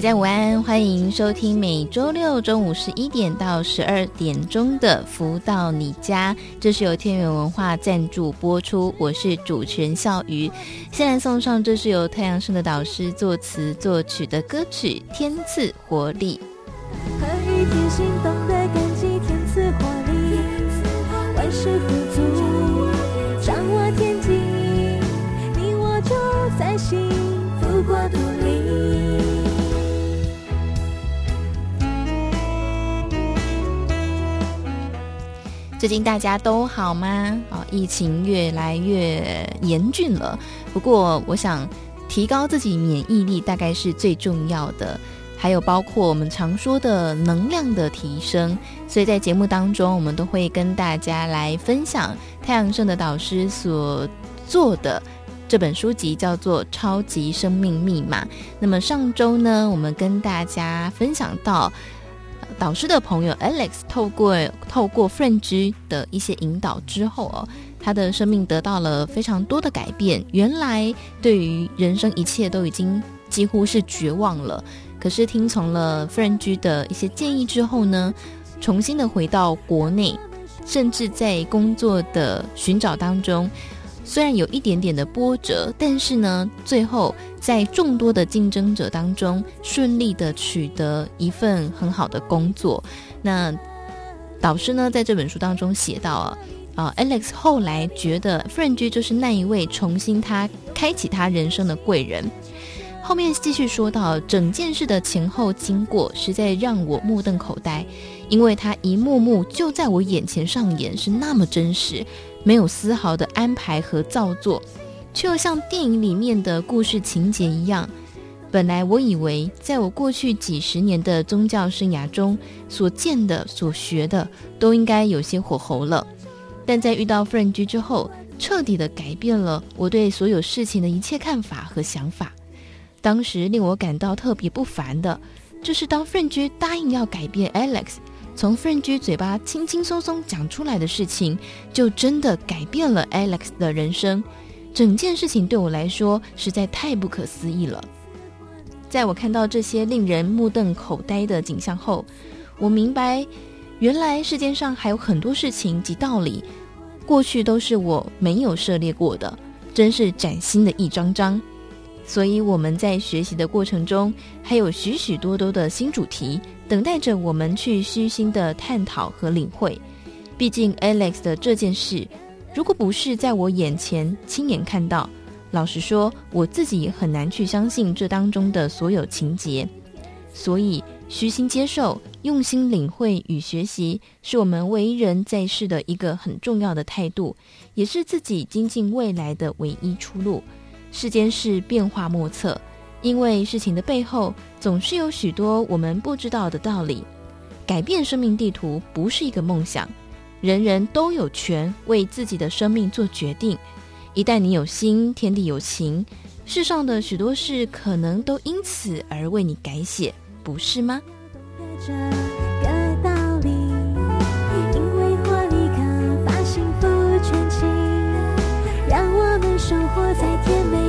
大家午安，欢迎收听每周六中午十一点到十二点钟的《福到你家》，这是由天元文化赞助播出。我是主持人笑瑜，先来送上这是由太阳升的导师作词作曲的歌曲《天赐活力》。最近大家都好吗？哦，疫情越来越严峻了。不过，我想提高自己免疫力大概是最重要的。还有包括我们常说的能量的提升。所以在节目当中，我们都会跟大家来分享太阳盛的导师所做的这本书籍，叫做《超级生命密码》。那么上周呢，我们跟大家分享到。导师的朋友 Alex 透过透过 Fran 的一些引导之后哦，他的生命得到了非常多的改变。原来对于人生一切都已经几乎是绝望了，可是听从了 Fran 的一些建议之后呢，重新的回到国内，甚至在工作的寻找当中。虽然有一点点的波折，但是呢，最后在众多的竞争者当中，顺利的取得一份很好的工作。那导师呢，在这本书当中写到啊，啊，Alex 后来觉得 Fran 就是那一位重新他开启他人生的贵人。后面继续说到，整件事的前后经过，实在让我目瞪口呆，因为他一幕幕就在我眼前上演，是那么真实。没有丝毫的安排和造作，却又像电影里面的故事情节一样。本来我以为，在我过去几十年的宗教生涯中所见的、所学的，都应该有些火候了。但在遇到 Fran 之后，彻底的改变了我对所有事情的一切看法和想法。当时令我感到特别不凡的，就是当 Fran 答应要改变 Alex。从 Fran 嘴巴轻轻松松讲出来的事情，就真的改变了 Alex 的人生。整件事情对我来说实在太不可思议了。在我看到这些令人目瞪口呆的景象后，我明白，原来世界上还有很多事情及道理，过去都是我没有涉猎过的，真是崭新的一张张。所以我们在学习的过程中，还有许许多多的新主题。等待着我们去虚心的探讨和领会。毕竟 Alex 的这件事，如果不是在我眼前亲眼看到，老实说，我自己很难去相信这当中的所有情节。所以，虚心接受、用心领会与学习，是我们为人在世的一个很重要的态度，也是自己精进未来的唯一出路。世间事变化莫测。因为事情的背后总是有许多我们不知道的道理，改变生命地图不是一个梦想，人人都有权为自己的生命做决定。一旦你有心，天地有情，世上的许多事可能都因此而为你改写，不是吗？让我们生活在甜美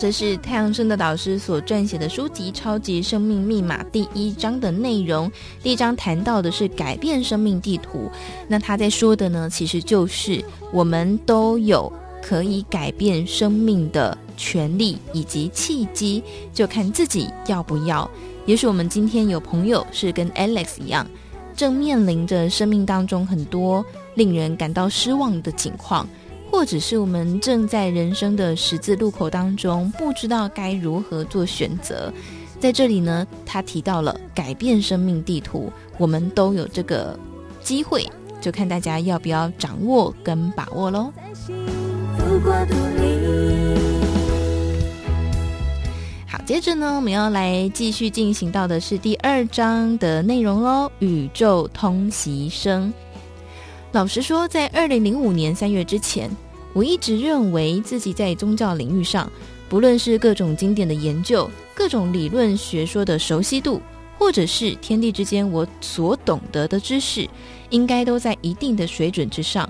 这是太阳盛德导师所撰写的书籍《超级生命密码》第一章的内容。第一章谈到的是改变生命地图。那他在说的呢，其实就是我们都有可以改变生命的权利以及契机，就看自己要不要。也许我们今天有朋友是跟 Alex 一样，正面临着生命当中很多令人感到失望的境况。或者是我们正在人生的十字路口当中，不知道该如何做选择。在这里呢，他提到了改变生命地图，我们都有这个机会，就看大家要不要掌握跟把握喽。好，接着呢，我们要来继续进行到的是第二章的内容喽，宇宙通习生。老实说，在二零零五年三月之前，我一直认为自己在宗教领域上，不论是各种经典的研究、各种理论学说的熟悉度，或者是天地之间我所懂得的知识，应该都在一定的水准之上。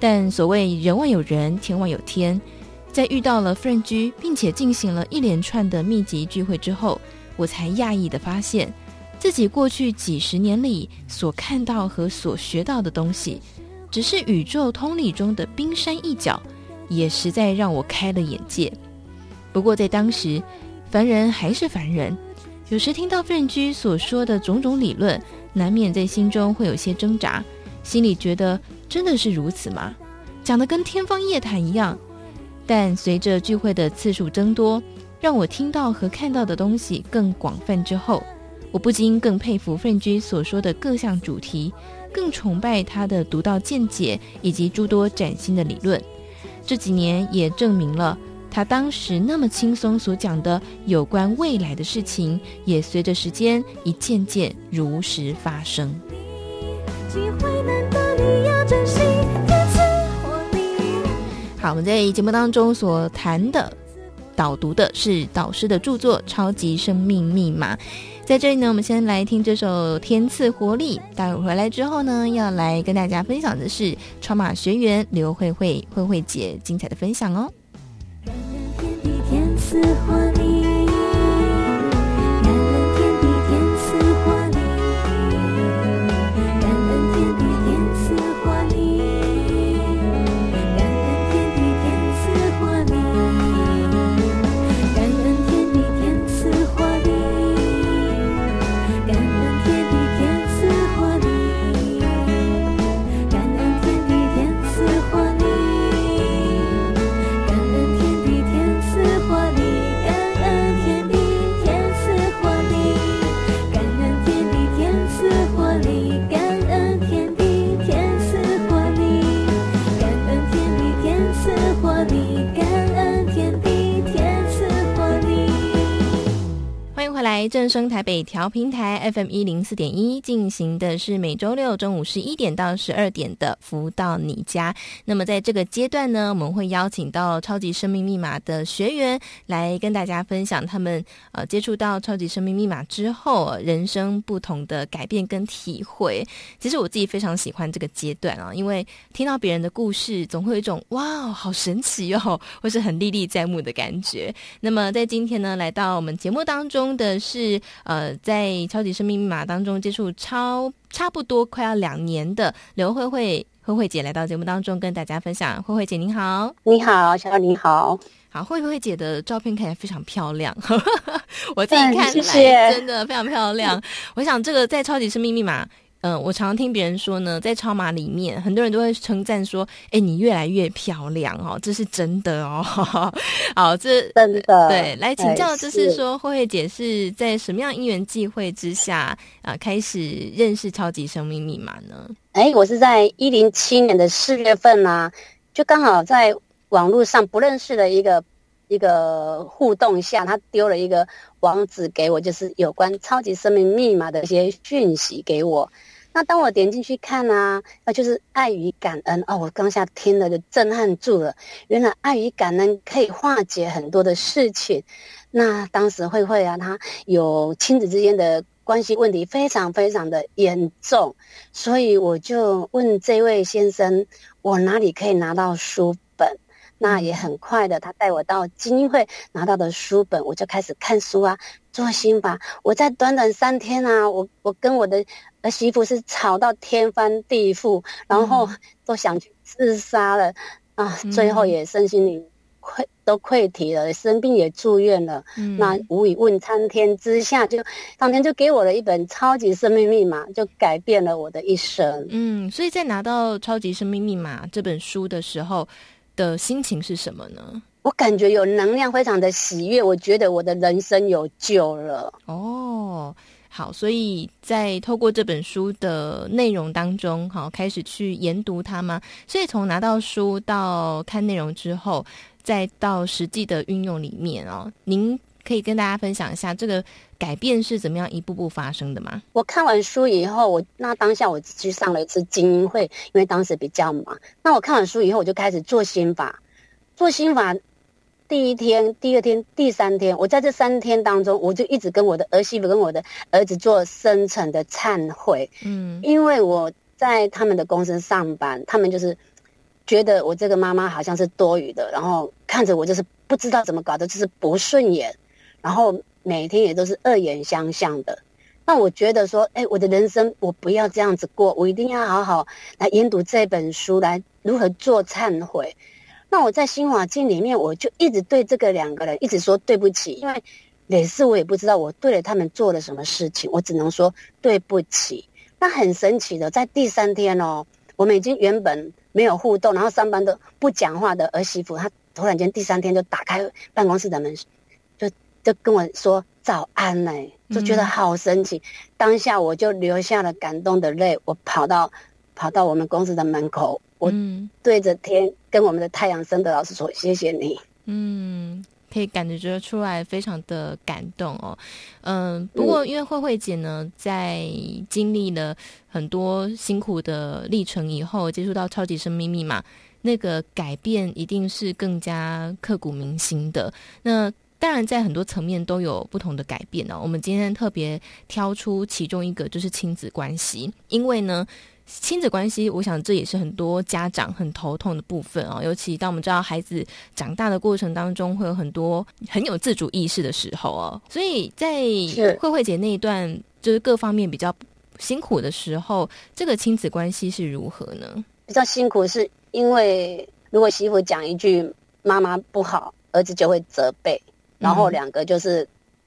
但所谓人外有人，天外有天，在遇到了 Frank G，并且进行了一连串的密集聚会之后，我才讶异的发现。自己过去几十年里所看到和所学到的东西，只是宇宙通理中的冰山一角，也实在让我开了眼界。不过在当时，凡人还是凡人，有时听到奋居所说的种种理论，难免在心中会有些挣扎，心里觉得真的是如此吗？讲的跟天方夜谭一样。但随着聚会的次数增多，让我听到和看到的东西更广泛之后。我不禁更佩服奋居所说的各项主题，更崇拜他的独到见解以及诸多崭新的理论。这几年也证明了他当时那么轻松所讲的有关未来的事情，也随着时间一件件如实发生。好，我们在节目当中所谈的、导读的是导师的著作《超级生命密码》。在这里呢，我们先来听这首《天赐活力》。待会回来之后呢，要来跟大家分享的是超马学员刘慧慧慧慧姐精彩的分享哦。正声台北调频台 FM 一零四点一进行的是每周六中午十一点到十二点的福到你家。那么在这个阶段呢，我们会邀请到超级生命密码的学员来跟大家分享他们呃接触到超级生命密码之后人生不同的改变跟体会。其实我自己非常喜欢这个阶段啊，因为听到别人的故事，总会有一种哇，好神奇哦，或是很历历在目的感觉。那么在今天呢，来到我们节目当中的是。是呃，在超级生命密码当中接触超差不多快要两年的刘慧慧慧慧姐来到节目当中跟大家分享。慧慧姐您好，你好，小你好，好慧慧姐的照片看起来非常漂亮，我自己看来真的非常漂亮。我想这个在超级生命密码。嗯、呃，我常常听别人说呢，在超码里面，很多人都会称赞说：“哎，你越来越漂亮哦，这是真的哦。”好，这真的对。来请教，就是说，慧慧姐是在什么样因缘际会之下啊、呃，开始认识超级生命密码呢？哎，我是在一零七年的四月份啊，就刚好在网络上不认识的一个一个互动下，他丢了一个网址给我，就是有关超级生命密码的一些讯息给我。那当我点进去看啊，那就是爱与感恩哦。我刚下听了就震撼住了，原来爱与感恩可以化解很多的事情。那当时慧慧啊，她有亲子之间的关系问题非常非常的严重，所以我就问这位先生，我哪里可以拿到书本？那也很快的，他带我到基金会拿到的书本，我就开始看书啊，做心法。我在短短三天啊，我我跟我的儿媳妇是吵到天翻地覆，然后都想去自杀了啊，最后也身心灵溃都溃体了，生病也住院了。嗯，那无以问苍天之下，就上天就给我了一本超级生命密码，就改变了我的一生。嗯，所以在拿到超级生命密码这本书的时候。的心情是什么呢？我感觉有能量，非常的喜悦。我觉得我的人生有救了。哦，好，所以在透过这本书的内容当中，好，开始去研读它吗？所以从拿到书到看内容之后，再到实际的运用里面哦，您可以跟大家分享一下这个改变是怎么样一步步发生的吗？我看完书以后，我那当下我去上了一次精英会，因为当时比较忙。那我看完书以后，我就开始做心法。做心法第一天、第二天、第三天，我在这三天当中，我就一直跟我的儿媳妇跟我的儿子做深层的忏悔。嗯，因为我在他们的公司上班，他们就是觉得我这个妈妈好像是多余的，然后看着我就是不知道怎么搞的，就是不顺眼。然后每天也都是恶言相向的，那我觉得说，哎，我的人生我不要这样子过，我一定要好好来研读这本书，来如何做忏悔。那我在新华经里面，我就一直对这个两个人一直说对不起，因为也是我也不知道我对了他们做了什么事情，我只能说对不起。那很神奇的，在第三天哦，我们已经原本没有互动，然后上班都不讲话的儿媳妇，她突然间第三天就打开办公室的门。就跟我说早安呢，就觉得好神奇。嗯、当下我就流下了感动的泪，我跑到跑到我们公司的门口，我对着天跟我们的太阳升的老师说：“谢谢你。”嗯，可以感觉出来，非常的感动哦。嗯，不过因为慧慧姐呢，在经历了很多辛苦的历程以后，接触到超级生命密码，那个改变一定是更加刻骨铭心的。那当然，在很多层面都有不同的改变呢、哦。我们今天特别挑出其中一个，就是亲子关系。因为呢，亲子关系，我想这也是很多家长很头痛的部分哦。尤其当我们知道孩子长大的过程当中，会有很多很有自主意识的时候哦。所以在慧慧姐那一段，就是各方面比较辛苦的时候，这个亲子关系是如何呢？比较辛苦是因为，如果媳妇讲一句妈妈不好，儿子就会责备。然后两个就是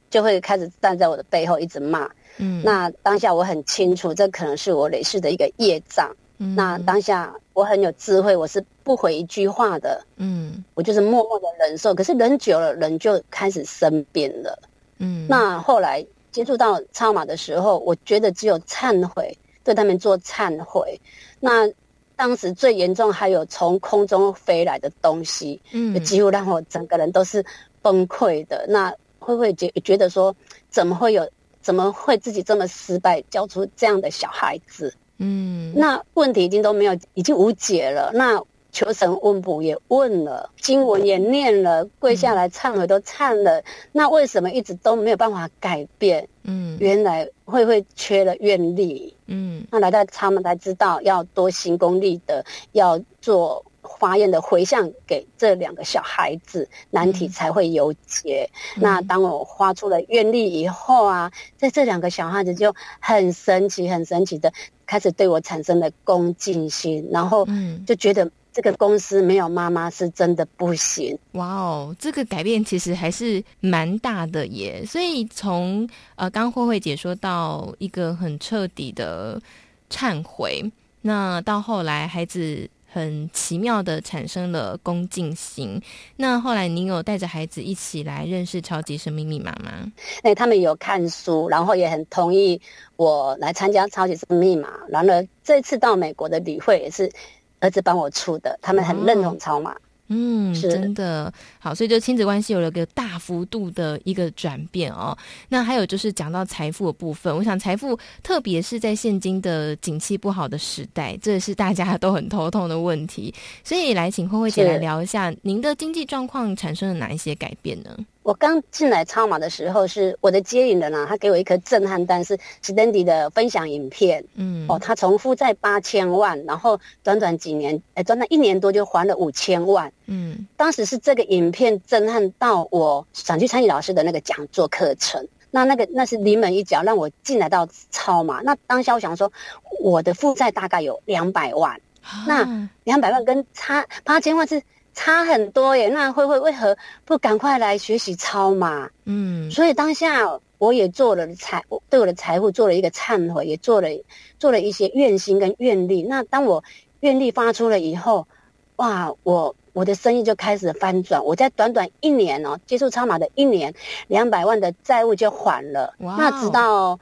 就会开始站在我的背后一直骂，嗯，那当下我很清楚，这可能是我累世的一个业障，嗯，那当下我很有智慧，我是不回一句话的，嗯，我就是默默的忍受。可是忍久了，人就开始生病了，嗯，那后来接触到超马的时候，我觉得只有忏悔，对他们做忏悔。那当时最严重还有从空中飞来的东西，嗯，几乎让我整个人都是。崩溃的，那会不会觉觉得说，怎么会有，怎么会自己这么失败，教出这样的小孩子？嗯，那问题已经都没有，已经无解了。那求神问卜也问了，经文也念了，跪下来忏悔都忏了，嗯，那为什么一直都没有办法改变？嗯，原来会不会缺了愿力？嗯，那来到他们才知道要多行功利的，要做。发愿的回向给这两个小孩子，难题才会有解。嗯、那当我发出了愿力以后啊，在这两个小孩子就很神奇、很神奇的开始对我产生了恭敬心，然后就觉得这个公司没有妈妈是真的不行。哇哦，这个改变其实还是蛮大的耶。所以从呃，刚慧慧姐说到一个很彻底的忏悔，那到后来孩子。很奇妙的产生了恭敬心。那后来您有带着孩子一起来认识超级生命密码吗？哎，他们有看书，然后也很同意我来参加超级生命密码。然而这次到美国的旅会也是儿子帮我出的，他们很认同超码。哦嗯，真的好，所以就亲子关系有了个大幅度的一个转变哦。那还有就是讲到财富的部分，我想财富特别是在现今的景气不好的时代，这是大家都很头痛的问题。所以来请慧慧姐来聊一下，您的经济状况产生了哪一些改变呢？我刚进来超马的时候，是我的接引人啊，他给我一颗震撼弹，是 Standy 的分享影片。嗯，哦，他从负债八千万，然后短短几年，哎，短短一年多就还了五千万。嗯，当时是这个影片震撼到我，想去参与老师的那个讲座课程。那那个那是临门一脚，让我进来到超马。那当下我想说，我的负债大概有两百万，啊、那两百万跟差八千万是。差很多耶，那慧慧为何不赶快来学习超马？嗯，所以当下我也做了财，对我的财富做了一个忏悔，也做了做了一些愿心跟愿力。那当我愿力发出了以后，哇，我我的生意就开始翻转。我在短短一年哦，接触超马的一年，两百万的债务就还了。哇，那直到。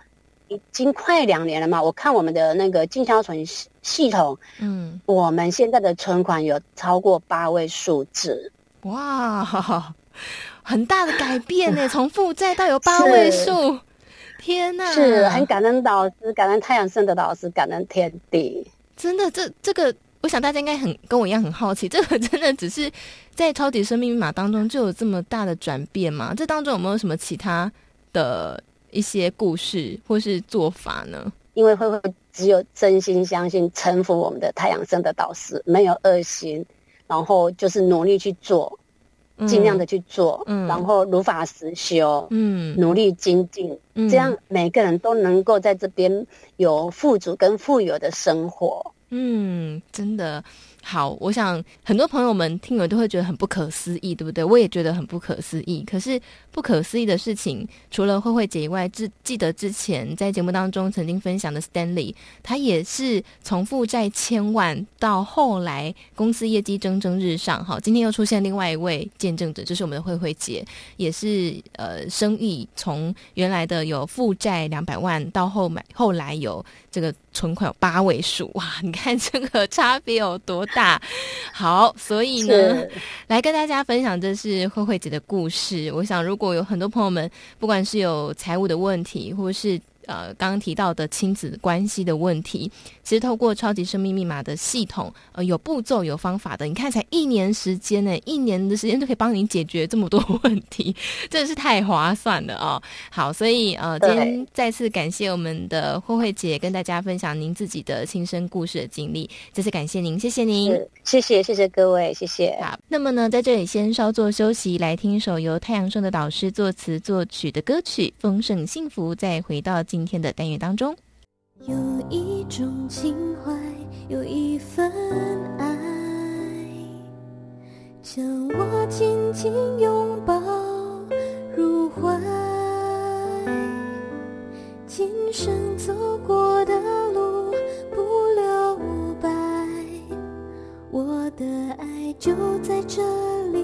已经快两年了嘛，我看我们的那个进销存系统，嗯，我们现在的存款有超过八位数字，哇，很大的改变呢，从负债到有八位数，天哪，是很感恩导师，感恩太阳盛的导师，感恩天地，真的，这这个，我想大家应该很跟我一样很好奇，这个真的只是在超级生命密码当中就有这么大的转变吗？这当中有没有什么其他的？一些故事或是做法呢？因为慧慧只有真心相信、臣服我们的太阳盛德导师，没有恶心，然后就是努力去做，尽量的去做，嗯，然后如法实修，嗯，努力精进，嗯，这样每个人都能够在这边有富足跟富有的生活。嗯，真的。好，我想很多朋友们听了都会觉得很不可思议，对不对？我也觉得很不可思议。可是不可思议的事情，除了慧慧姐以外，记记得之前在节目当中曾经分享的 Stanley，他也是从负债千万到后来公司业绩蒸蒸日上。好，今天又出现另外一位见证者，就是我们的慧慧姐，也是呃，生意从原来的有负债两百万到后买后来有这个存款有八位数，哇！你看这个差别有多大。好，所以呢，来跟大家分享这是慧慧姐的故事。我想，如果有很多朋友们，不管是有财务的问题，或是呃，刚刚提到的亲子关系的问题，其实透过超级生命密码的系统，呃，有步骤、有方法的。你看，才一年时间呢，一年的时间就可以帮你解决这么多 问题，真的是太划算了哦。好，所以呃，今天再次感谢我们的慧慧姐跟大家分享您自己的亲身故事的经历，再次感谢您，谢谢您，谢谢谢谢各位，谢谢。好，那么呢，在这里先稍作休息，来听一首由太阳盛的导师作词作曲的歌曲《丰盛幸福》，再回到。今天的单元当中，有一种情怀，有一份爱，将我紧紧拥抱入怀。今生走过的路不留白，我的爱就在这里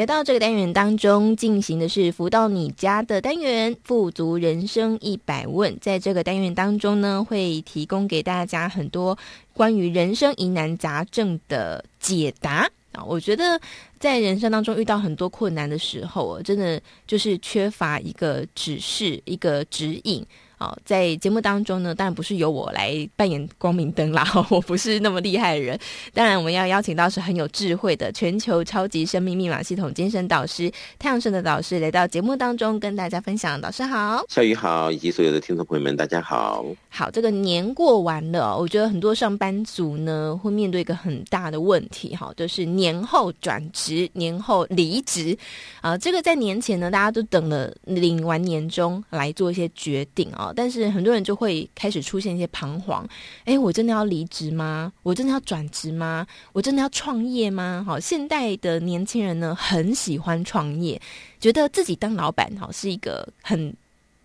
来到这个单元当中，进行的是“福到你家”的单元，“富足人生一百问”。在这个单元当中呢，会提供给大家很多关于人生疑难杂症的解答啊。我觉得在人生当中遇到很多困难的时候，真的就是缺乏一个指示、一个指引。好，在节目当中呢，当然不是由我来扮演光明灯啦，我不是那么厉害的人。当然，我们要邀请到是很有智慧的全球超级生命密码系统精神导师太阳神的导师来到节目当中跟大家分享。导师好，小雨好，以及所有的听众朋友们，大家好。好，这个年过完了，我觉得很多上班族呢会面对一个很大的问题，哈，就是年后转职、年后离职啊。这个在年前呢，大家都等了领完年终来做一些决定啊。但是很多人就会开始出现一些彷徨，哎，我真的要离职吗？我真的要转职吗？我真的要创业吗？好，现代的年轻人呢，很喜欢创业。觉得自己当老板好是一个很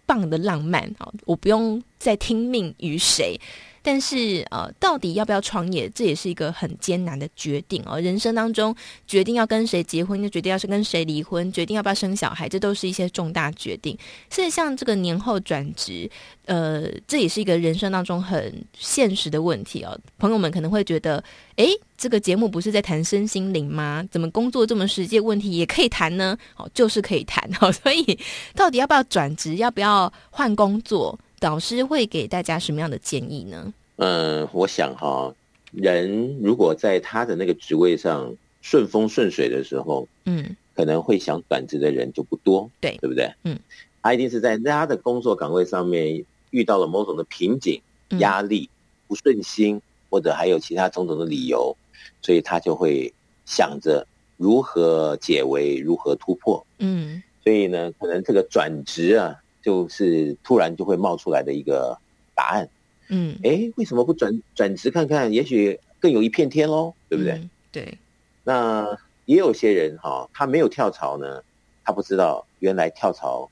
棒的浪漫好，我不用再听命于谁。但是呃，到底要不要创业，这也是一个很艰难的决定哦。人生当中，决定要跟谁结婚，就决定要是跟谁离婚，决定要不要生小孩，这都是一些重大决定。所以像这个年后转职，呃，这也是一个人生当中很现实的问题哦。朋友们可能会觉得，诶，这个节目不是在谈身心灵吗？怎么工作这么实际问题也可以谈呢？哦，就是可以谈哦。所以到底要不要转职，要不要换工作？导师会给大家什么样的建议呢？嗯，我想哈，人如果在他的那个职位上顺风顺水的时候，嗯，可能会想转职的人就不多，对，对不对？嗯，他一定是在他的工作岗位上面遇到了某种的瓶颈、压力、不顺心，或者还有其他种种的理由，所以他就会想着如何解围、如何突破。嗯，所以呢，可能这个转职啊。就是突然就会冒出来的一个答案，嗯，哎，为什么不转转职看看？也许更有一片天喽，对不对？嗯、对。那也有些人哈、哦，他没有跳槽呢，他不知道原来跳槽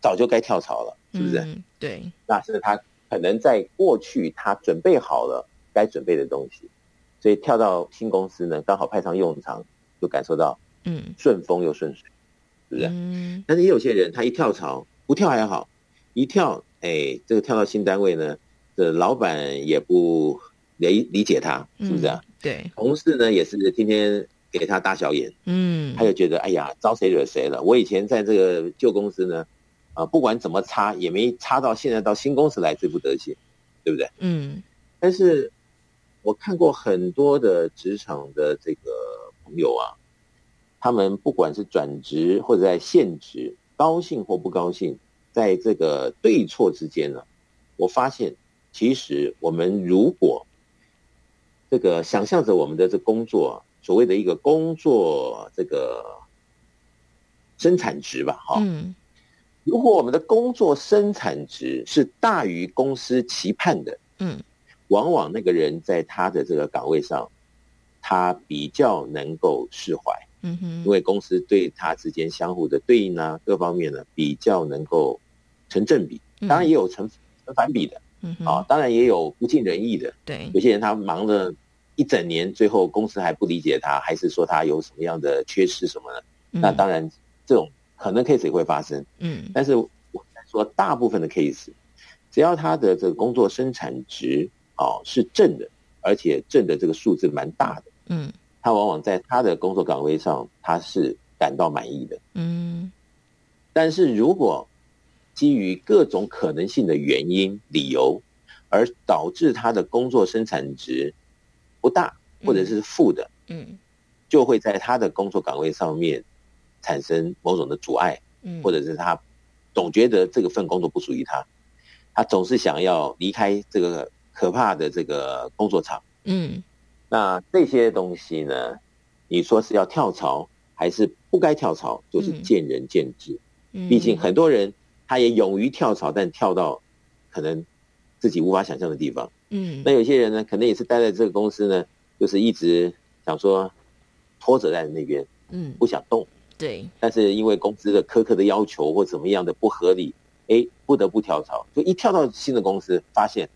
早就该跳槽了，是不是？嗯、对。那是他可能在过去他准备好了该准备的东西，所以跳到新公司呢，刚好派上用场，就感受到嗯顺风又顺水，是不是？嗯。但是也有些人他一跳槽。不跳还好，一跳，哎，这个跳到新单位呢，这老板也不理理解他，是不是啊？嗯、对，同事呢也是天天给他大小眼，嗯，他就觉得哎呀，招谁惹谁了？我以前在这个旧公司呢，啊，不管怎么差，也没差到现在到新公司来最不得行，对不对？嗯，但是我看过很多的职场的这个朋友啊，他们不管是转职或者在现职。高兴或不高兴，在这个对错之间呢，我发现，其实我们如果这个想象着我们的这工作，所谓的一个工作这个生产值吧，哈，嗯，如果我们的工作生产值是大于公司期盼的，嗯，往往那个人在他的这个岗位上，他比较能够释怀。嗯哼，因为公司对他之间相互的对应啊，各方面呢比较能够成正比，当然也有成成反比的，嗯哼，啊，当然也有不尽人意的，对，有些人他忙了一整年，最后公司还不理解他，还是说他有什么样的缺失什么的，那当然这种可能 case 也会发生，嗯，但是我说大部分的 case，只要他的这个工作生产值啊是正的，而且正的这个数字蛮大的，嗯。他往往在他的工作岗位上，他是感到满意的。嗯，但是如果基于各种可能性的原因、理由，而导致他的工作生产值不大，或者是负的，嗯，就会在他的工作岗位上面产生某种的阻碍，嗯，或者是他总觉得这个份工作不属于他，他总是想要离开这个可怕的这个工作场，嗯。那这些东西呢？你说是要跳槽还是不该跳槽，就是见仁见智。嗯，毕竟很多人他也勇于跳槽，但跳到可能自己无法想象的地方。嗯，那有些人呢，可能也是待在这个公司呢，就是一直想说拖着在那边，嗯，不想动。对。但是因为公司的苛刻的要求或怎么样的不合理，哎，不得不跳槽。就一跳到新的公司，发现。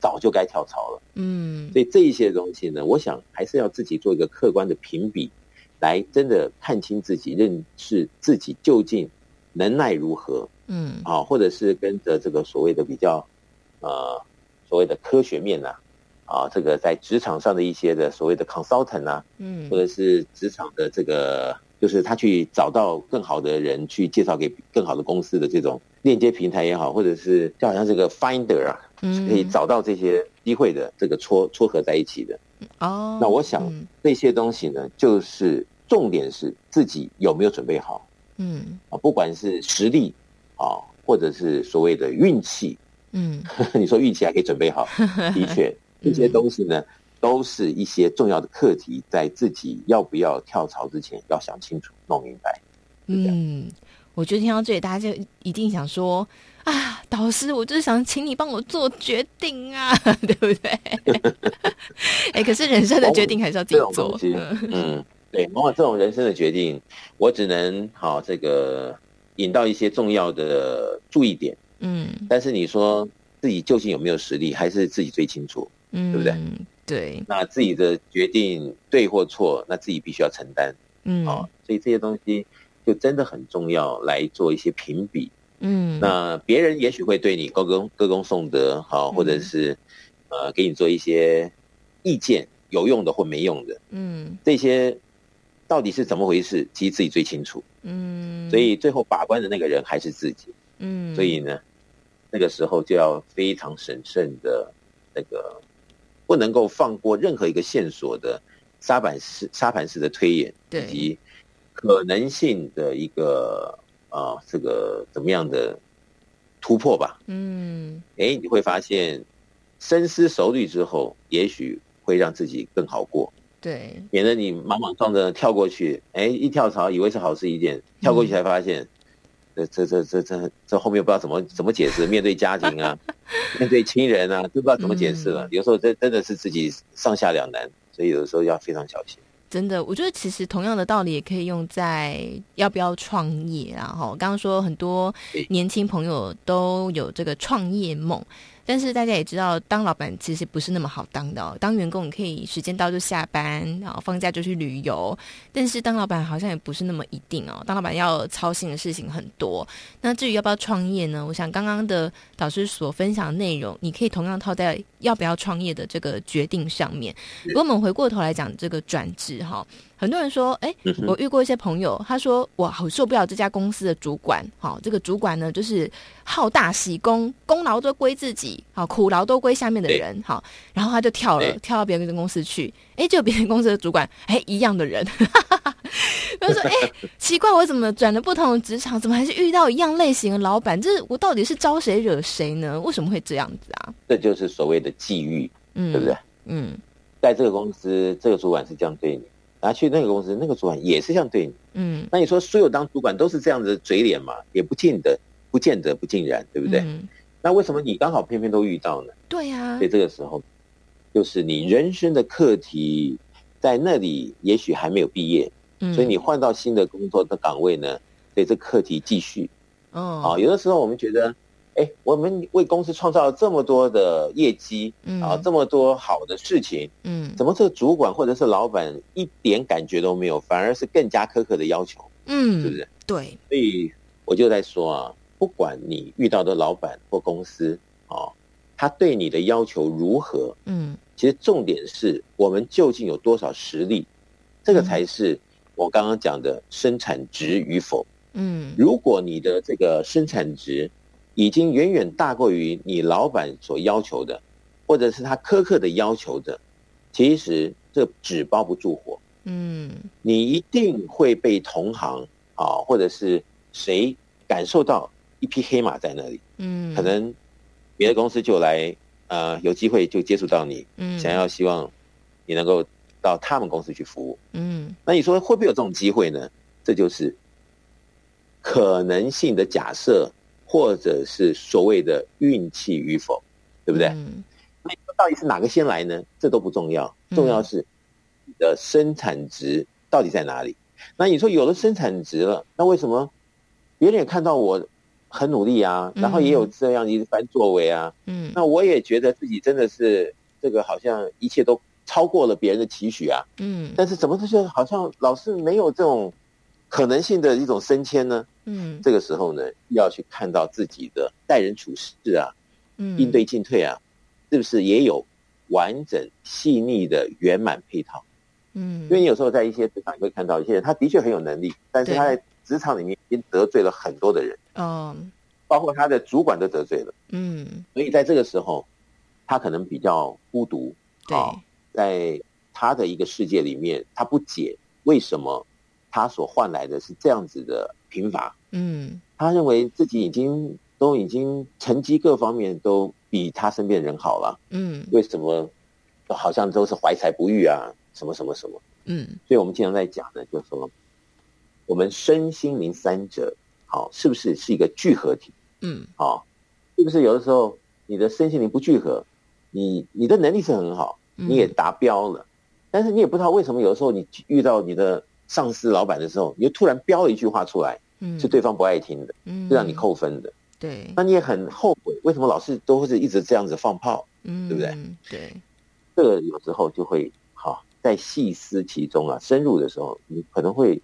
早就该跳槽了，嗯，所以这一些东西呢，我想还是要自己做一个客观的评比，来真的看清自己，认识自己究竟能耐如何，嗯，啊，或者是跟着这个所谓的比较，呃，所谓的科学面呐、啊，啊，这个在职场上的一些的所谓的 consultant 啊，嗯，或者是职场的这个，就是他去找到更好的人去介绍给更好的公司的这种链接平台也好，或者是就好像这个 finder 啊。是可以找到这些机会的，这个撮撮合在一起的。哦，那我想这些东西呢，就是重点是自己有没有准备好。嗯，啊，不管是实力啊，或者是所谓的运气，嗯，你说运气还可以准备好，的确，这些东西呢，都是一些重要的课题，在自己要不要跳槽之前，要想清楚、弄明白。嗯，我觉得听到这里，大家就一定想说。啊，导师，我就是想请你帮我做决定啊，对不对？哎、欸，可是人生的决定还是要自己做。嗯，对，往往这种人生的决定，我只能好这个引到一些重要的注意点。嗯，但是你说自己究竟有没有实力，还是自己最清楚，嗯，对不对？对，那自己的决定对或错，那自己必须要承担。嗯，好，所以这些东西就真的很重要，来做一些评比。嗯，那别人也许会对你歌功歌功颂德，好，或者是呃给你做一些意见，有用的或没用的。嗯，这些到底是怎么回事，其实自己最清楚。嗯，所以最后把关的那个人还是自己。嗯，所以呢，那个时候就要非常审慎的，那个不能够放过任何一个线索的沙盘式沙盘式的推演，以及可能性的一个啊这个怎么样的突破吧。嗯，哎，你会发现深思熟虑之后，也许会让自己更好过。对，免得你莽莽撞撞跳过去，哎，一跳槽以为是好事一件，跳过去才发现。这这这这这后面不知道怎么怎么解释，面对家庭啊，面对亲人啊，都不知道怎么解释了。嗯、有时候真真的是自己上下两难，所以有的时候要非常小心。真的，我觉得其实同样的道理也可以用在要不要创业啊。哈，刚刚说很多年轻朋友都有这个创业梦。但是大家也知道，当老板其实不是那么好当的哦。当员工你可以时间到就下班，然后放假就去旅游。但是当老板好像也不是那么一定哦。当老板要操心的事情很多。那至于要不要创业呢？我想刚刚的导师所分享的内容，你可以同样套在要不要创业的这个决定上面。如果我们回过头来讲这个转职哈。很多人说，哎，我遇过一些朋友，他说我好受不了这家公司的主管，好，这个主管呢就是好大喜功，功劳都归自己，好，苦劳都归下面的人，好，然后他就跳了，跳到别人的公司去，哎，就别人公司的主管，哎，一样的人，他说，哎，奇怪，我怎么转了不同的职场，怎么还是遇到一样类型的老板？这我到底是招谁惹谁呢？为什么会这样子啊？这就是所谓的际遇，嗯，对不对？嗯，在这个公司，这个主管是这样对你。拿去那个公司，那个主管也是这样对你。嗯，那你说所有当主管都是这样子的嘴脸嘛？也不见得，不见得不尽然，对不对？嗯，那为什么你刚好偏偏都遇到呢？对呀。所以这个时候，就是你人生的课题在那里，也许还没有毕业。嗯，所以你换到新的工作的岗位呢，所以这课题继续。哦，啊，有的时候我们觉得。哎，我们为公司创造了这么多的业绩，嗯，啊，这么多好的事情，嗯，怎么这个主管或者是老板一点感觉都没有，反而是更加苛刻的要求，嗯，是不是？对，所以我就在说啊，不管你遇到的老板或公司啊，他对你的要求如何，嗯，其实重点是我们究竟有多少实力，这个才是我刚刚讲的生产值与否，嗯，如果你的这个生产值。已经远远大过于你老板所要求的，或者是他苛刻的要求的，其实这纸包不住火。嗯，你一定会被同行啊，或者是谁感受到一匹黑马在那里。嗯，可能别的公司就来，呃，有机会就接触到你，嗯，想要希望你能够到他们公司去服务。嗯，那你说会不会有这种机会呢？这就是可能性的假设。或者是所谓的运气与否，对不对？嗯，那到底是哪个先来呢？这都不重要，重要是你的生产值到底在哪里？那你说有了生产值了，那为什么别人也看到我很努力啊，然后也有这样一番作为啊？嗯，那我也觉得自己真的是这个好像一切都超过了别人的期许啊。嗯，但是怎么就是好像老是没有这种可能性的一种升迁呢？嗯，这个时候呢，要去看到自己的待人处事啊，嗯，应对进退啊，是不是也有完整细腻的圆满配套？嗯，因为你有时候在一些职场你会看到一些人，他的确很有能力，但是他在职场里面已经得罪了很多的人，嗯，包括他的主管都得罪了，嗯，所以在这个时候，他可能比较孤独，对，在他的一个世界里面，他不解为什么他所换来的是这样子的贫乏。嗯，他认为自己已经都已经成绩各方面都比他身边人好了。嗯，为什么好像都是怀才不遇啊？什么什么什么？嗯，所以我们经常在讲的，就是说我们身心灵三者，好，是不是是一个聚合体？嗯，好，是不是有的时候你的身心灵不聚合，你你的能力是很好，你也达标了，但是你也不知道为什么，有的时候你遇到你的上司、老板的时候，你就突然飙了一句话出来，嗯，是对方不爱听的，嗯，是让你扣分的，对，那你也很后悔，为什么老是都是一直这样子放炮，嗯，对不对？对，这个有时候就会好，在细思其中啊，深入的时候，你可能会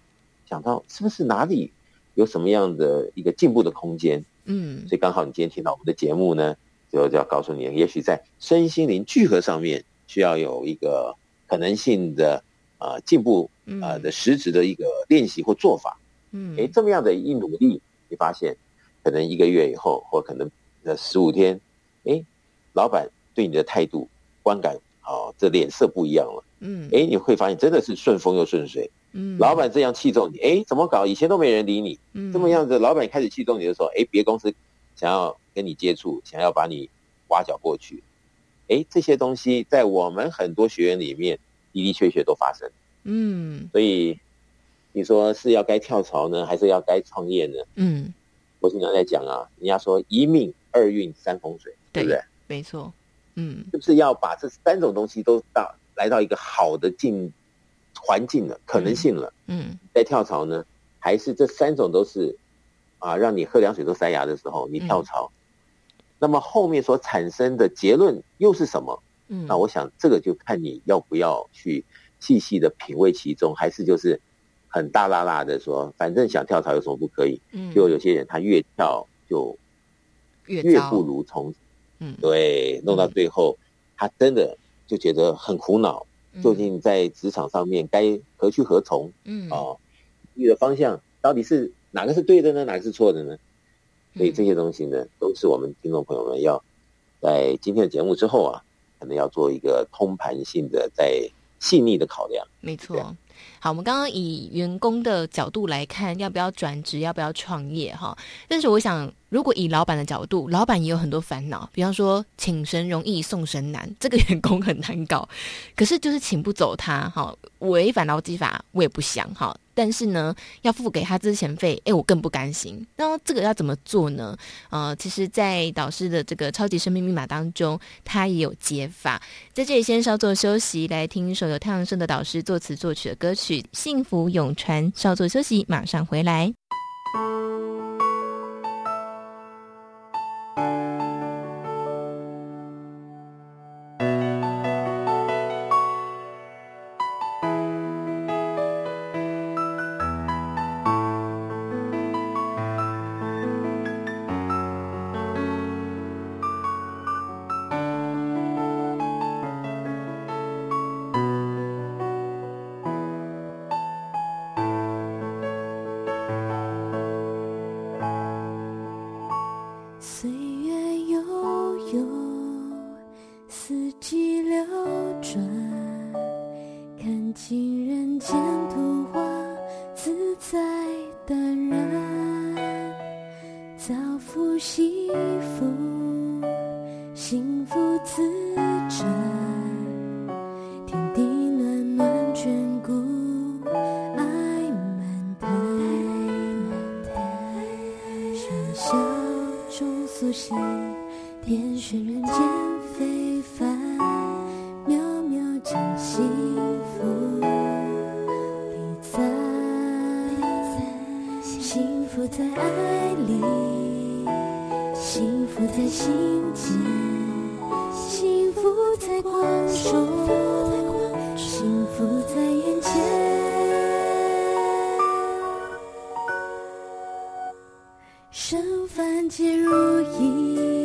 想到是不是哪里有什么样的一个进步的空间，嗯，所以刚好你今天听到我们的节目呢，就就要告诉你，也许在身心灵聚合上面需要有一个。可能性的啊进步啊的实质的一个练习或做法，嗯，诶，这么样的一努力，你发现可能一个月以后，或可能呃十五天，诶，老板对你的态度观感，哦，这脸色不一样了，嗯，诶，你会发现真的是顺风又顺水，嗯，老板这样器重你，诶，怎么搞？以前都没人理你，嗯，这么样子，老板开始器重你的时候，诶，别公司想要跟你接触，想要把你挖角过去。哎，这些东西在我们很多学员里面的的确确都发生。嗯，所以你说是要该跳槽呢，还是要该创业呢？嗯，我经常在讲啊，人家说一命二运三风水，对，对不对？没错。嗯，就是要把这三种东西都到来到一个好的境环境了，可能性了。嗯，再跳槽呢，还是这三种都是啊，让你喝凉水都塞牙的时候，你跳槽。嗯那么后面所产生的结论又是什么？嗯，那我想这个就看你要不要去细细的品味其中，还是就是很大剌剌的说，反正想跳槽有什么不可以？嗯，就有些人他越跳就越不如从，嗯，对，弄到最后他真的就觉得很苦恼，究竟在职场上面该何去何从？嗯，哦，你的方向到底是哪个是对的呢？哪个是错的呢？所以这些东西呢，都是我们听众朋友们要在今天的节目之后啊，可能要做一个通盘性的、再细腻的考量。没错。好，我们刚刚以员工的角度来看，要不要转职，要不要创业，哈。但是我想，如果以老板的角度，老板也有很多烦恼，比方说，请神容易送神难，这个员工很难搞，可是就是请不走他，哈，违反劳基法，我也不想，哈。但是呢，要付给他资遣费，哎，我更不甘心。那这个要怎么做呢？呃，其实，在导师的这个超级生命密码当中，他也有解法。在这里先稍作休息，来听一首由太阳盛的导师作词作曲的歌曲《幸福永传》。稍作休息，马上回来。身份皆如意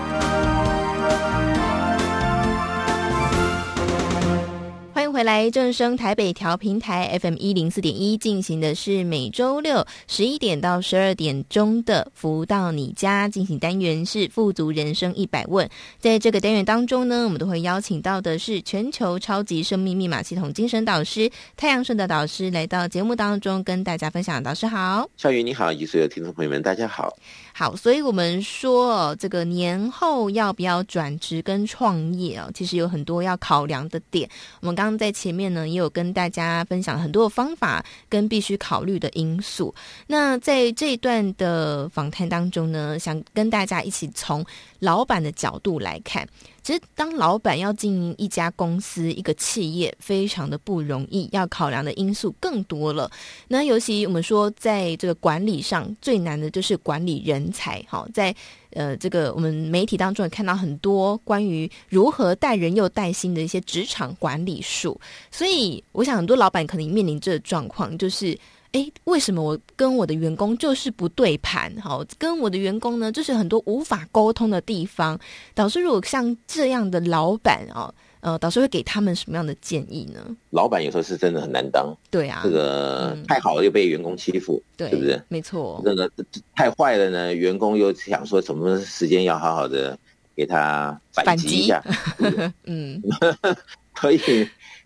回来正声台北调频台 FM 一零四点一进行的是每周六十一点到十二点钟的福到你家进行单元是富足人生一百问，在这个单元当中呢，我们都会邀请到的是全球超级生命密码系统精神导师太阳顺的导师来到节目当中跟大家分享。导师好，小雨你好，以及所有听众朋友们大家好。好，所以我们说这个年后要不要转职跟创业啊，其实有很多要考量的点。我们刚刚在前面呢，也有跟大家分享很多的方法跟必须考虑的因素。那在这一段的访谈当中呢，想跟大家一起从老板的角度来看。实，当老板要经营一家公司、一个企业，非常的不容易，要考量的因素更多了。那尤其我们说，在这个管理上最难的就是管理人才。好，在呃这个我们媒体当中也看到很多关于如何带人又带心的一些职场管理术。所以，我想很多老板可能面临这个状况，就是。哎，为什么我跟我的员工就是不对盘？好，跟我的员工呢，就是很多无法沟通的地方。导师，如果像这样的老板哦，呃，导师会给他们什么样的建议呢？老板有时候是真的很难当。对啊，这个太好了又被员工欺负，对不对？没错。那个太坏了呢，员工又想说什么时间要好好的给他反击一下。嗯，所以，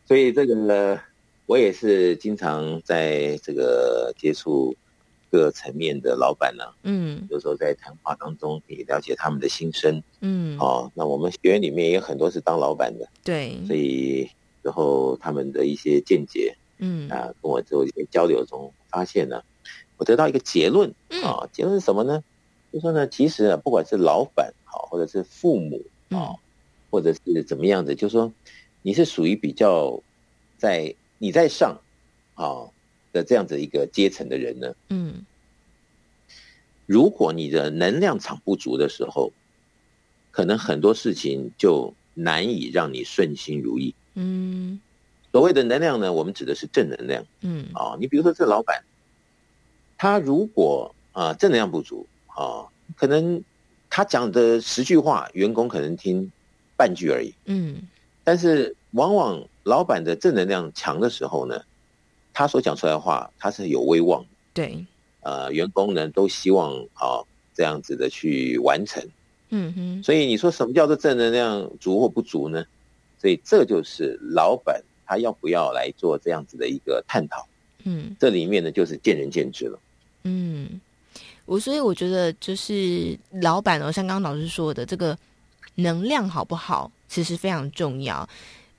所以这个呢。我也是经常在这个接触各层面的老板呢、啊，嗯，有时候在谈话当中也了解他们的心声，嗯，哦，那我们学员里面也有很多是当老板的，对，所以然后他们的一些见解，嗯。啊，跟我做一些交流中发现呢，我得到一个结论，啊，结论是什么呢？就说呢，其实啊，不管是老板好，或者是父母啊，或者是怎么样的，就说你是属于比较在。你在上，啊的这样子一个阶层的人呢，嗯，如果你的能量场不足的时候，可能很多事情就难以让你顺心如意。嗯，所谓的能量呢，我们指的是正能量。嗯，啊，你比如说这老板，他如果啊正能量不足啊，可能他讲的十句话，员工可能听半句而已。嗯，但是往往。老板的正能量强的时候呢，他所讲出来的话，他是有威望。对，呃，员工呢都希望啊、哦、这样子的去完成。嗯哼。所以你说什么叫做正能量足或不足呢？所以这就是老板他要不要来做这样子的一个探讨。嗯，这里面呢就是见仁见智了。嗯，我所以我觉得就是老板哦，像刚刚老师说的，这个能量好不好，其实非常重要。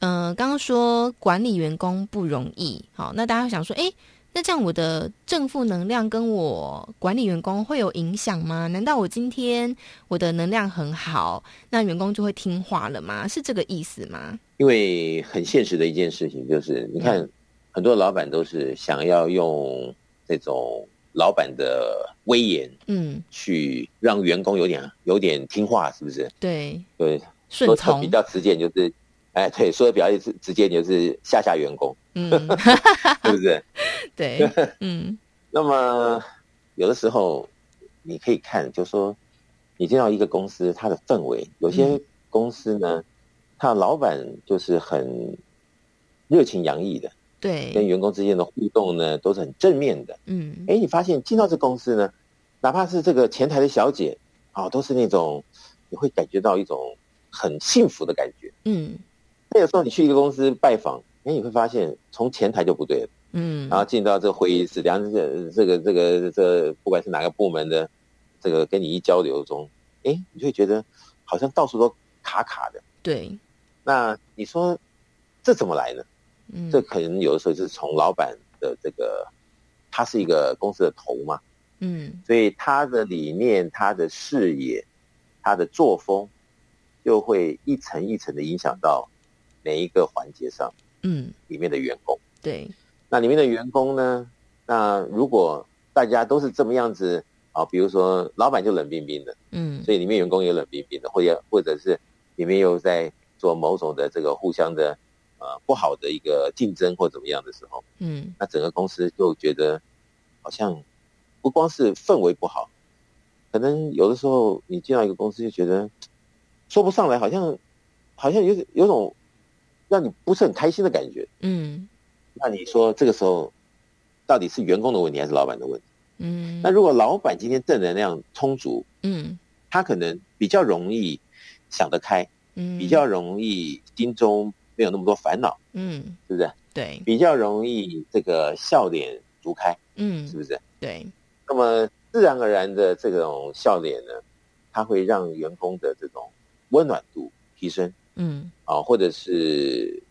嗯、呃，刚刚说管理员工不容易，好，那大家想说，哎，那这样我的正负能量跟我管理员工会有影响吗？难道我今天我的能量很好，那员工就会听话了吗？是这个意思吗？因为很现实的一件事情就是，你看很多老板都是想要用这种老板的威严，嗯，去让员工有点有点听话，是不是？对对，顺从比较直接就是。哎，对，说的比较直直接，就是吓吓员工，嗯，是不是？对，嗯。那么有的时候你可以看，就说你进到一个公司，它的氛围，有些公司呢，它的老板就是很热情洋溢的，对，跟员工之间的互动呢都是很正面的。嗯，哎，你发现进到这公司呢，哪怕是这个前台的小姐啊、哦，都是那种你会感觉到一种很幸福的感觉。嗯，那有时候你去一个公司拜访，哎，你会发现从前台就不对了。嗯，然后进到这个会议室，两者这个这个这个，不管是哪个部门的，这个跟你一交流中，哎，你就会觉得好像到处都卡卡的。对，那你说这怎么来呢？嗯，这可能有的时候就是从老板的这个，他是一个公司的头嘛，嗯，所以他的理念、他的视野、他的作风，就会一层一层的影响到每一个环节上，嗯，里面的员工。对。那里面的员工呢？那如果大家都是这么样子啊，比如说老板就冷冰冰的，嗯，所以里面员工也冷冰冰的，或者或者是里面又在做某种的这个互相的呃不好的一个竞争或怎么样的时候，嗯，那整个公司就觉得好像不光是氛围不好，可能有的时候你进到一个公司就觉得说不上来，好像好像有有种让你不是很开心的感觉，嗯。那你说这个时候，到底是员工的问题还是老板的问题？嗯，那如果老板今天正能量充足，嗯，他可能比较容易想得开，嗯，比较容易心中没有那么多烦恼，嗯，是不是？对，比较容易这个笑脸逐开，嗯，是不是？对。那么自然而然的这种笑脸呢，它会让员工的这种温暖度提升，嗯，啊，或者是。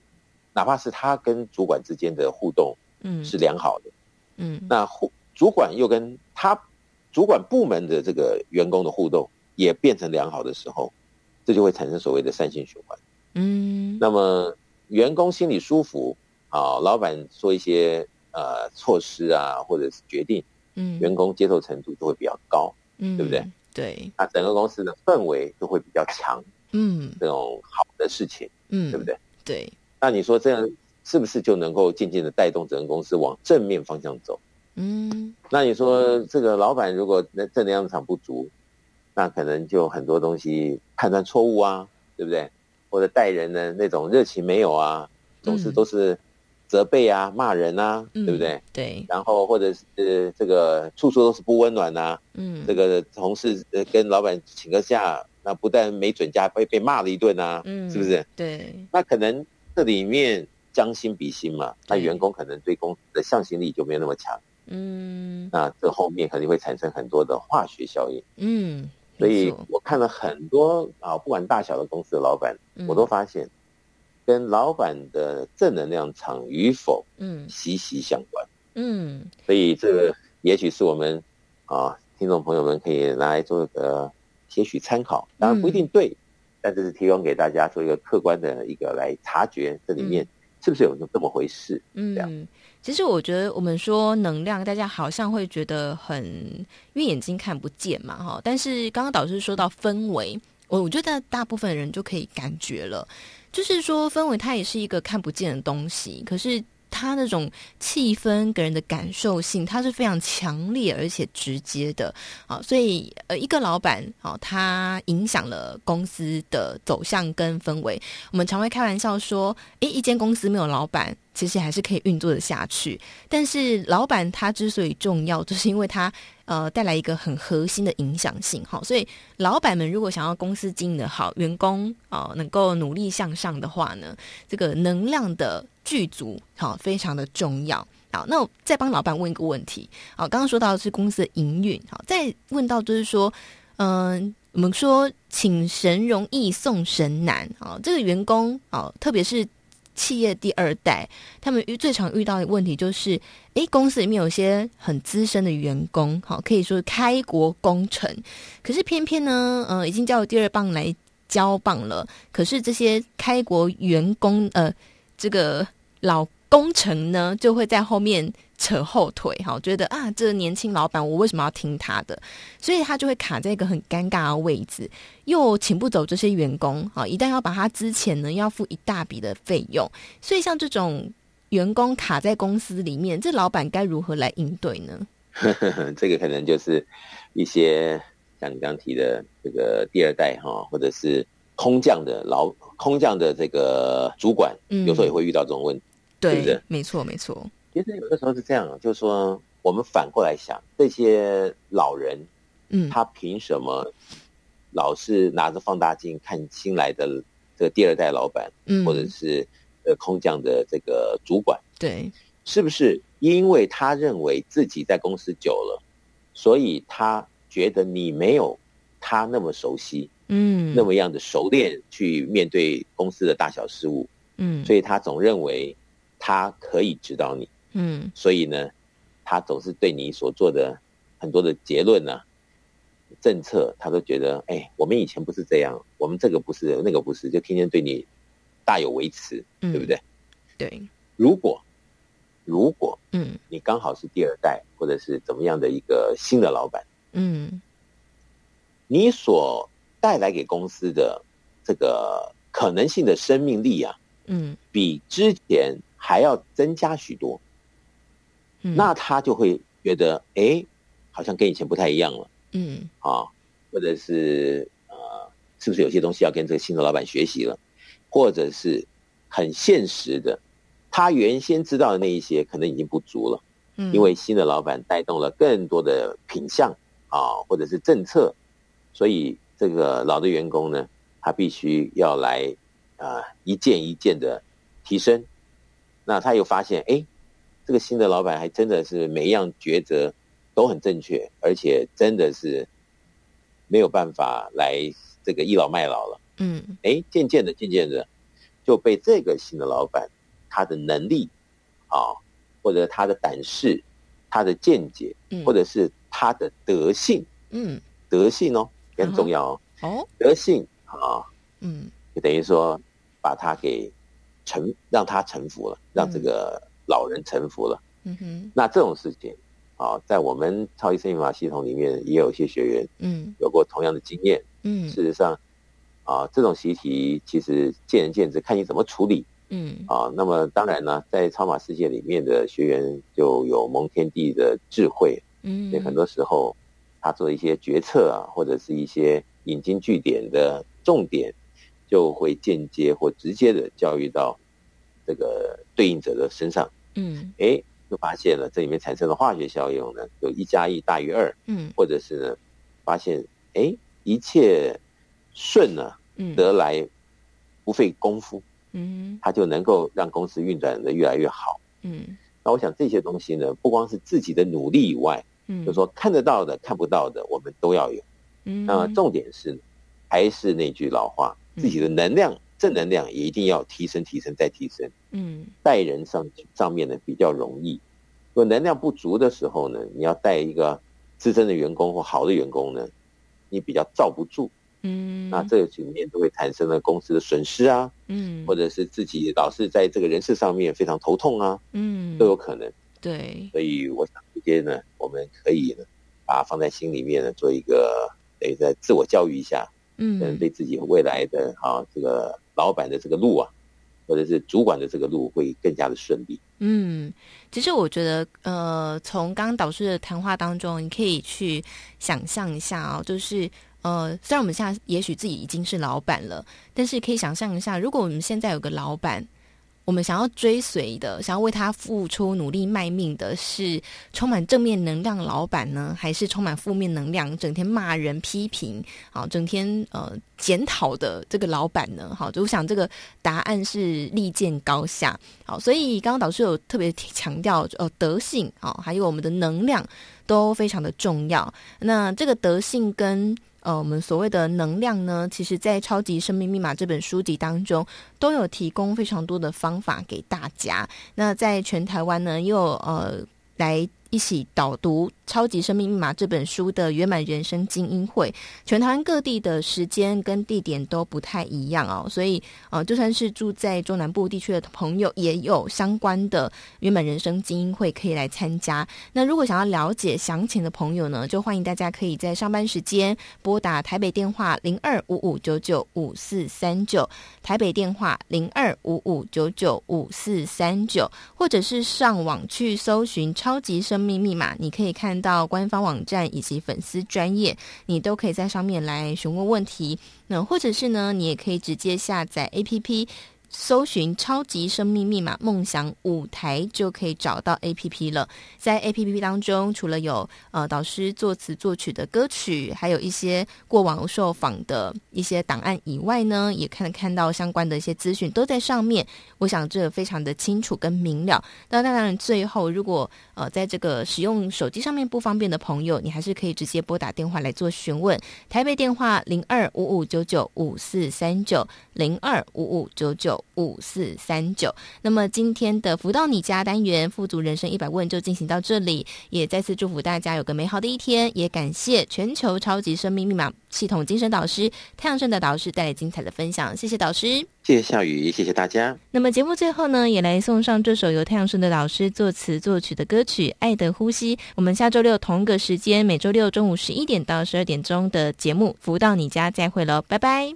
哪怕是他跟主管之间的互动，嗯，是良好的，嗯，那主管又跟他主管部门的这个员工的互动也变成良好的时候，这就会产生所谓的善性循环，嗯，那么员工心里舒服，啊，老板说一些呃措施啊或者是决定，嗯，员工接受程度就会比较高，嗯，对不对？对，那整个公司的氛围就会比较强，嗯，这种好的事情，嗯，对不对？对。那你说这样是不是就能够渐渐的带动整个公司往正面方向走？嗯，那你说这个老板如果正能量场不足，那可能就很多东西判断错误啊，对不对？或者待人的那种热情没有啊，总是都是责备啊、骂人啊，对不对？对。然后或者是这个处处都是不温暖呐，嗯，这个同事跟老板请个假，那不但没准假，被被骂了一顿啊，嗯，是不是？对。那可能。这里面将心比心嘛，那员工可能对公司的向心力就没有那么强，嗯，那这后面肯定会产生很多的化学效应，嗯，所以我看了很多啊，不管大小的公司的老板，我都发现跟老板的正能量场与否，嗯，息息相关，嗯，所以这个也许是我们啊听众朋友们可以来做个些许参考，当然不一定对。但这是提供给大家做一个客观的一个来察觉，这里面是不是有这么回事？嗯，这样。其实我觉得我们说能量，大家好像会觉得很，因为眼睛看不见嘛，哈。但是刚刚导师说到氛围，我我觉得大部分人就可以感觉了，就是说氛围它也是一个看不见的东西，可是。他那种气氛给人的感受性，它是非常强烈而且直接的啊，所以呃，一个老板啊，他影响了公司的走向跟氛围。我们常会开玩笑说，诶，一间公司没有老板，其实还是可以运作的下去。但是老板他之所以重要，就是因为他。呃，带来一个很核心的影响性，好，所以老板们如果想要公司经营的好，员工啊、能够努力向上的话呢，这个能量的具足，好，非常的重要。好，那我再帮老板问一个问题，好，刚刚说到是公司的营运，好，再问到就是说，嗯、我们说请神容易送神难，啊，这个员工啊，特别是。企业第二代，他们遇最常遇到的问题就是，诶，公司里面有些很资深的员工，好，可以说开国功臣，可是偏偏呢，呃，已经叫第二棒来交棒了，可是这些开国员工，呃，这个老工程呢，就会在后面。扯后腿，哈，觉得啊，这个年轻老板，我为什么要听他的？所以他就会卡在一个很尴尬的位置，又请不走这些员工啊。一旦要把他之前呢，要付一大笔的费用。所以像这种员工卡在公司里面，这老板该如何来应对呢？这个可能就是一些像你刚提的这个第二代哈，或者是空降的老空降的这个主管，嗯有时候也会遇到这种问题。对不对？没错，没错。其实有的时候是这样，就是说，我们反过来想，这些老人，嗯，他凭什么老是拿着放大镜看新来的这个第二代老板，嗯，或者是呃空降的这个主管？对，是不是因为他认为自己在公司久了，所以他觉得你没有他那么熟悉，嗯，那么样的熟练去面对公司的大小事务，嗯，所以他总认为他可以指导你，嗯，所以呢，他总是对你所做的很多的结论呢、啊、政策，他都觉得，哎，我们以前不是这样，我们这个不是，那个不是，就天天对你大有维持，对不对？对，如果。如果嗯，你刚好是第二代，或者是怎么样的一个新的老板，嗯，你所带来给公司的这个可能性的生命力啊，嗯，比之前还要增加许多，嗯，那他就会觉得，哎，好像跟以前不太一样了，嗯，啊，或者是呃，是不是有些东西要跟这个新的老板学习了，或者是很现实的。他原先知道的那一些可能已经不足了，嗯，因为新的老板带动了更多的品项啊，或者是政策，所以这个老的员工呢，他必须要来啊一件一件的提升。那他又发现，哎，这个新的老板还真的是每一样抉择都很正确，而且真的是没有办法来这个倚老卖老了。嗯，哎，渐渐的，渐渐的就被这个新的老板。他的能力，啊，或者他的胆识，他的见解，或者是他的德性，嗯，德性哦，很重要。哦，哦，德性啊，嗯，就等于说把他给臣，让他臣服了，让这个老人臣服了，嗯哼，那这种事情啊，在我们超级生命密码系统里面也有一些学员，嗯，有过同样的经验，嗯，事实上，啊，这种习题其实见仁见智，看你怎么处理。嗯。啊，那么当然呢，在超马世界里面的学员就有蒙天地的智慧，嗯，所以很多时候他做一些决策啊，或者是一些引经据典的重点，就会间接或直接的教育到这个对应者的身上，嗯，哎，就发现了这里面产生的化学效应呢，有一加一大于二，嗯，或者是呢，发现哎，一切顺呢，得来不费功夫。嗯，他就能够让公司运转的越来越好。嗯，那我想这些东西呢，不光是自己的努力以外，嗯，就是说看得到的、看不到的，我们都要有。嗯，那么重点是，还是那句老话，自己的能量、正能量也一定要提升、提升再提升。嗯，带人上上面呢比较容易，如果能量不足的时候呢，你要带一个资深的员工或好的员工呢，你比较罩不住。嗯，那这个里面都会产生了公司的损失啊，嗯，或者是自己老是在这个人事上面非常头痛啊，嗯，都有可能。对，所以我想这些呢，我们可以呢，把它放在心里面呢，做一个等于在自我教育一下，嗯，可能对自己未来的啊这个老板的这个路啊，或者是主管的这个路会更加的顺利。嗯，其实我觉得，呃，从刚刚导师的谈话当中，你可以去想象一下啊、哦，就是。呃，虽然我们现在也许自己已经是老板了，但是可以想象一下，如果我们现在有个老板，我们想要追随的，想要为他付出努力卖命的是充满正面能量的老板呢，还是充满负面能量，整天骂人批评，好，整天呃检讨的这个老板呢？好，就我想这个答案是立见高下。好，所以刚刚导师有特别强调，呃，德性啊，还有我们的能量都非常的重要。那这个德性跟呃，我们所谓的能量呢，其实在《超级生命密码》这本书籍当中都有提供非常多的方法给大家。那在全台湾呢，又呃来。一起导读《超级生命密码》这本书的圆满人生精英会，全台湾各地的时间跟地点都不太一样哦，所以呃，就算是住在中南部地区的朋友，也有相关的圆满人生精英会可以来参加。那如果想要了解详情的朋友呢，就欢迎大家可以在上班时间拨打台北电话零二五五九九五四三九，台北电话零二五五九九五四三九，或者是上网去搜寻《超级生命》密密码，你可以看到官方网站以及粉丝专业，你都可以在上面来询问问题。那或者是呢，你也可以直接下载 APP，搜寻“超级生命密码梦想舞台”就可以找到 APP 了。在 APP 当中，除了有呃导师作词作曲的歌曲，还有一些过往受访的一些档案以外呢，也看看到相关的一些资讯都在上面。我想这非常的清楚跟明了。那当然，最后如果呃在这个使用手机上面不方便的朋友，你还是可以直接拨打电话来做询问。台北电话零二五五九九五四三九零二五五九九。五四三九，那么今天的福到你家单元富足人生一百问就进行到这里，也再次祝福大家有个美好的一天，也感谢全球超级生命密码系统精神导师太阳盛的导师带来精彩的分享，谢谢导师，谢谢夏雨，谢谢大家。那么节目最后呢，也来送上这首由太阳盛的导师作词作曲的歌曲《爱的呼吸》。我们下周六同一个时间，每周六中午十一点到十二点钟的节目福到你家再会喽，拜拜。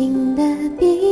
宽容，生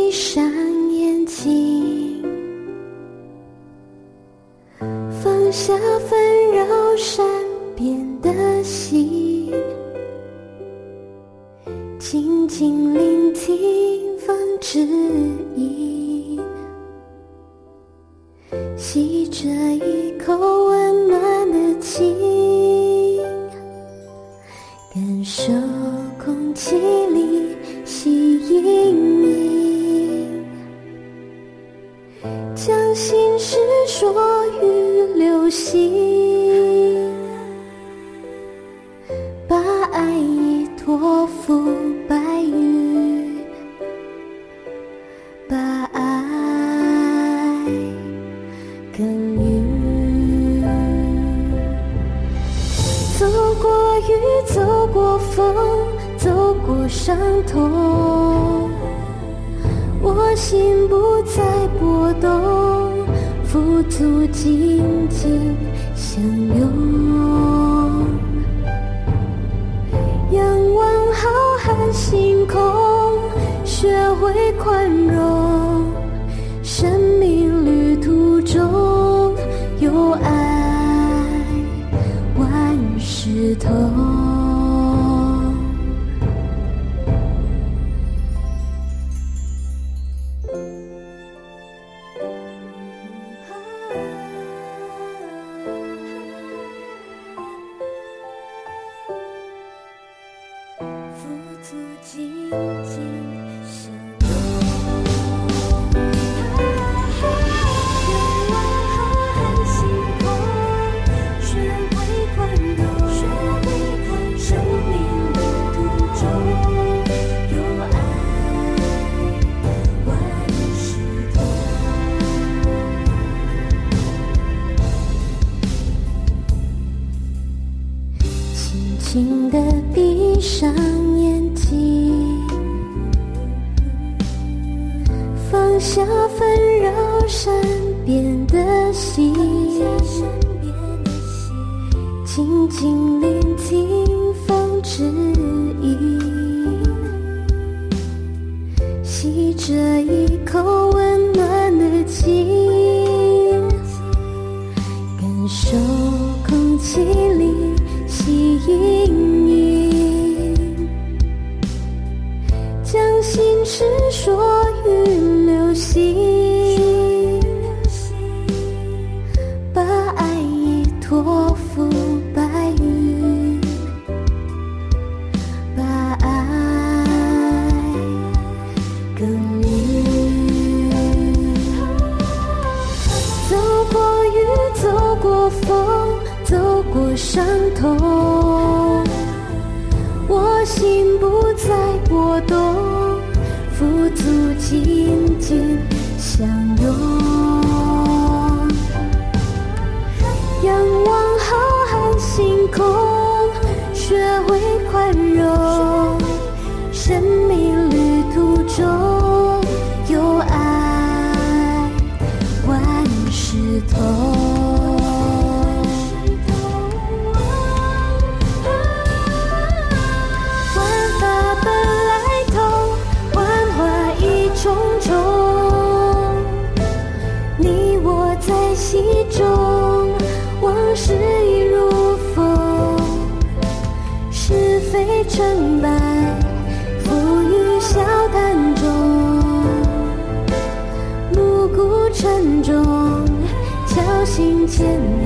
见